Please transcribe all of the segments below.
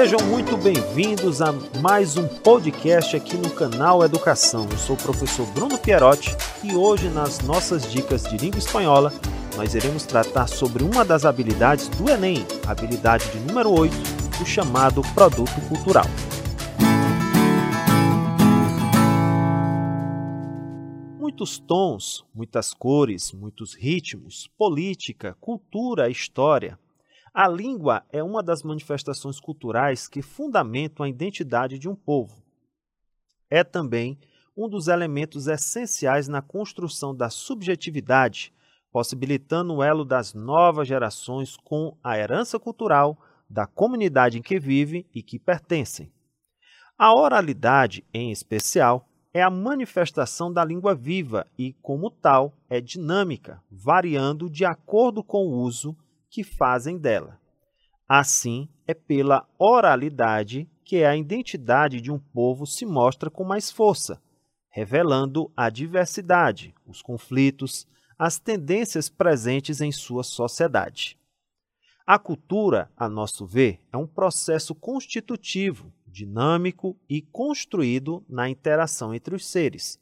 Sejam muito bem-vindos a mais um podcast aqui no canal Educação. Eu sou o professor Bruno Pierotti e hoje nas nossas dicas de língua espanhola nós iremos tratar sobre uma das habilidades do Enem, habilidade de número 8, o chamado produto cultural. Muitos tons, muitas cores, muitos ritmos, política, cultura, história a língua é uma das manifestações culturais que fundamentam a identidade de um povo. É também um dos elementos essenciais na construção da subjetividade, possibilitando o elo das novas gerações com a herança cultural da comunidade em que vivem e que pertencem. A oralidade, em especial, é a manifestação da língua viva e, como tal, é dinâmica, variando de acordo com o uso que fazem dela. Assim, é pela oralidade que a identidade de um povo se mostra com mais força, revelando a diversidade, os conflitos, as tendências presentes em sua sociedade. A cultura, a nosso ver, é um processo constitutivo, dinâmico e construído na interação entre os seres,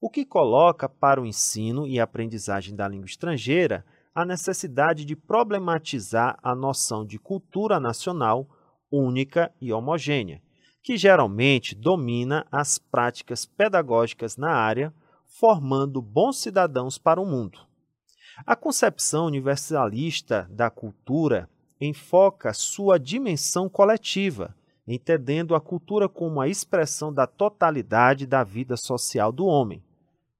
o que coloca para o ensino e aprendizagem da língua estrangeira a necessidade de problematizar a noção de cultura nacional única e homogênea, que geralmente domina as práticas pedagógicas na área, formando bons cidadãos para o mundo. A concepção universalista da cultura enfoca sua dimensão coletiva, entendendo a cultura como a expressão da totalidade da vida social do homem.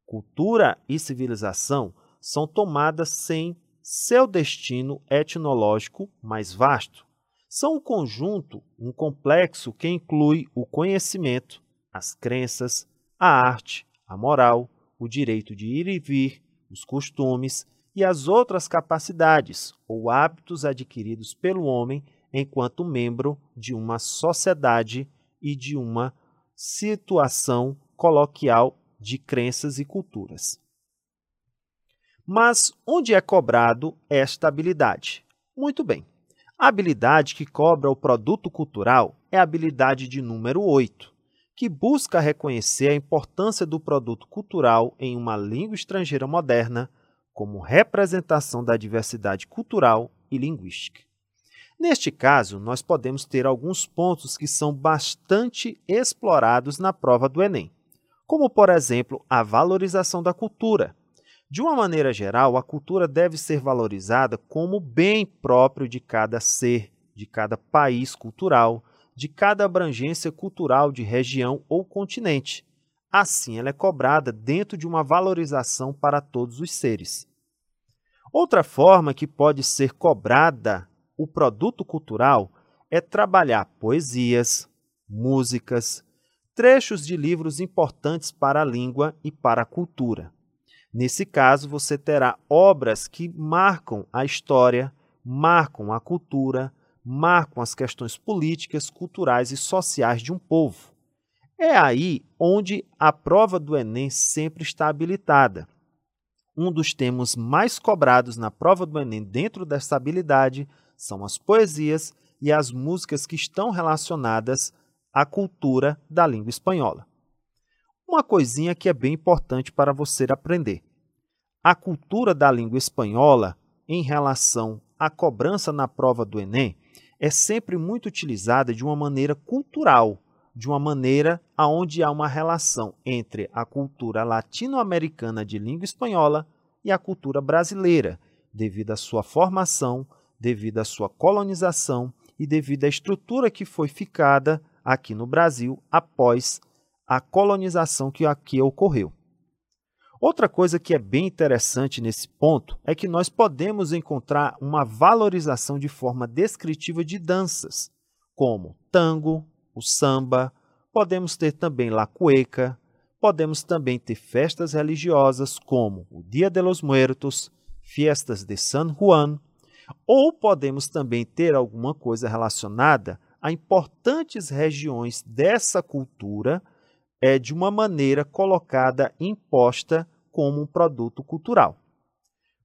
Cultura e civilização são tomadas sem seu destino etnológico mais vasto. São um conjunto, um complexo que inclui o conhecimento, as crenças, a arte, a moral, o direito de ir e vir, os costumes e as outras capacidades ou hábitos adquiridos pelo homem enquanto membro de uma sociedade e de uma situação coloquial de crenças e culturas. Mas onde é cobrado esta habilidade? Muito bem. A habilidade que cobra o produto cultural é a habilidade de número 8, que busca reconhecer a importância do produto cultural em uma língua estrangeira moderna como representação da diversidade cultural e linguística. Neste caso, nós podemos ter alguns pontos que são bastante explorados na prova do Enem, como, por exemplo, a valorização da cultura, de uma maneira geral, a cultura deve ser valorizada como bem próprio de cada ser, de cada país cultural, de cada abrangência cultural de região ou continente. Assim, ela é cobrada dentro de uma valorização para todos os seres. Outra forma que pode ser cobrada o produto cultural é trabalhar poesias, músicas, trechos de livros importantes para a língua e para a cultura. Nesse caso, você terá obras que marcam a história, marcam a cultura, marcam as questões políticas, culturais e sociais de um povo. É aí onde a prova do Enem sempre está habilitada. Um dos temas mais cobrados na prova do Enem dentro dessa habilidade são as poesias e as músicas que estão relacionadas à cultura da língua espanhola. Uma coisinha que é bem importante para você aprender. A cultura da língua espanhola em relação à cobrança na prova do Enem é sempre muito utilizada de uma maneira cultural, de uma maneira aonde há uma relação entre a cultura latino-americana de língua espanhola e a cultura brasileira, devido à sua formação, devido à sua colonização e devido à estrutura que foi ficada aqui no Brasil após a colonização que aqui ocorreu. Outra coisa que é bem interessante nesse ponto é que nós podemos encontrar uma valorização de forma descritiva de danças, como tango, o samba, podemos ter também la cueca, podemos também ter festas religiosas como o Dia de los Muertos, Fiestas de San Juan, ou podemos também ter alguma coisa relacionada a importantes regiões dessa cultura é de uma maneira colocada imposta como um produto cultural.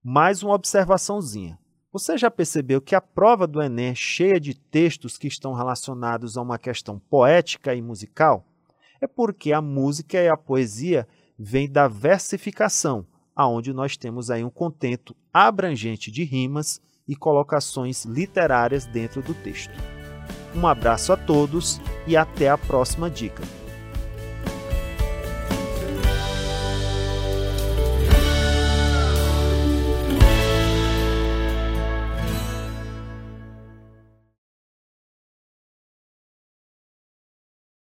Mais uma observaçãozinha. Você já percebeu que a prova do Enem é cheia de textos que estão relacionados a uma questão poética e musical? É porque a música e a poesia vêm da versificação, aonde nós temos aí um contento abrangente de rimas e colocações literárias dentro do texto. Um abraço a todos e até a próxima dica.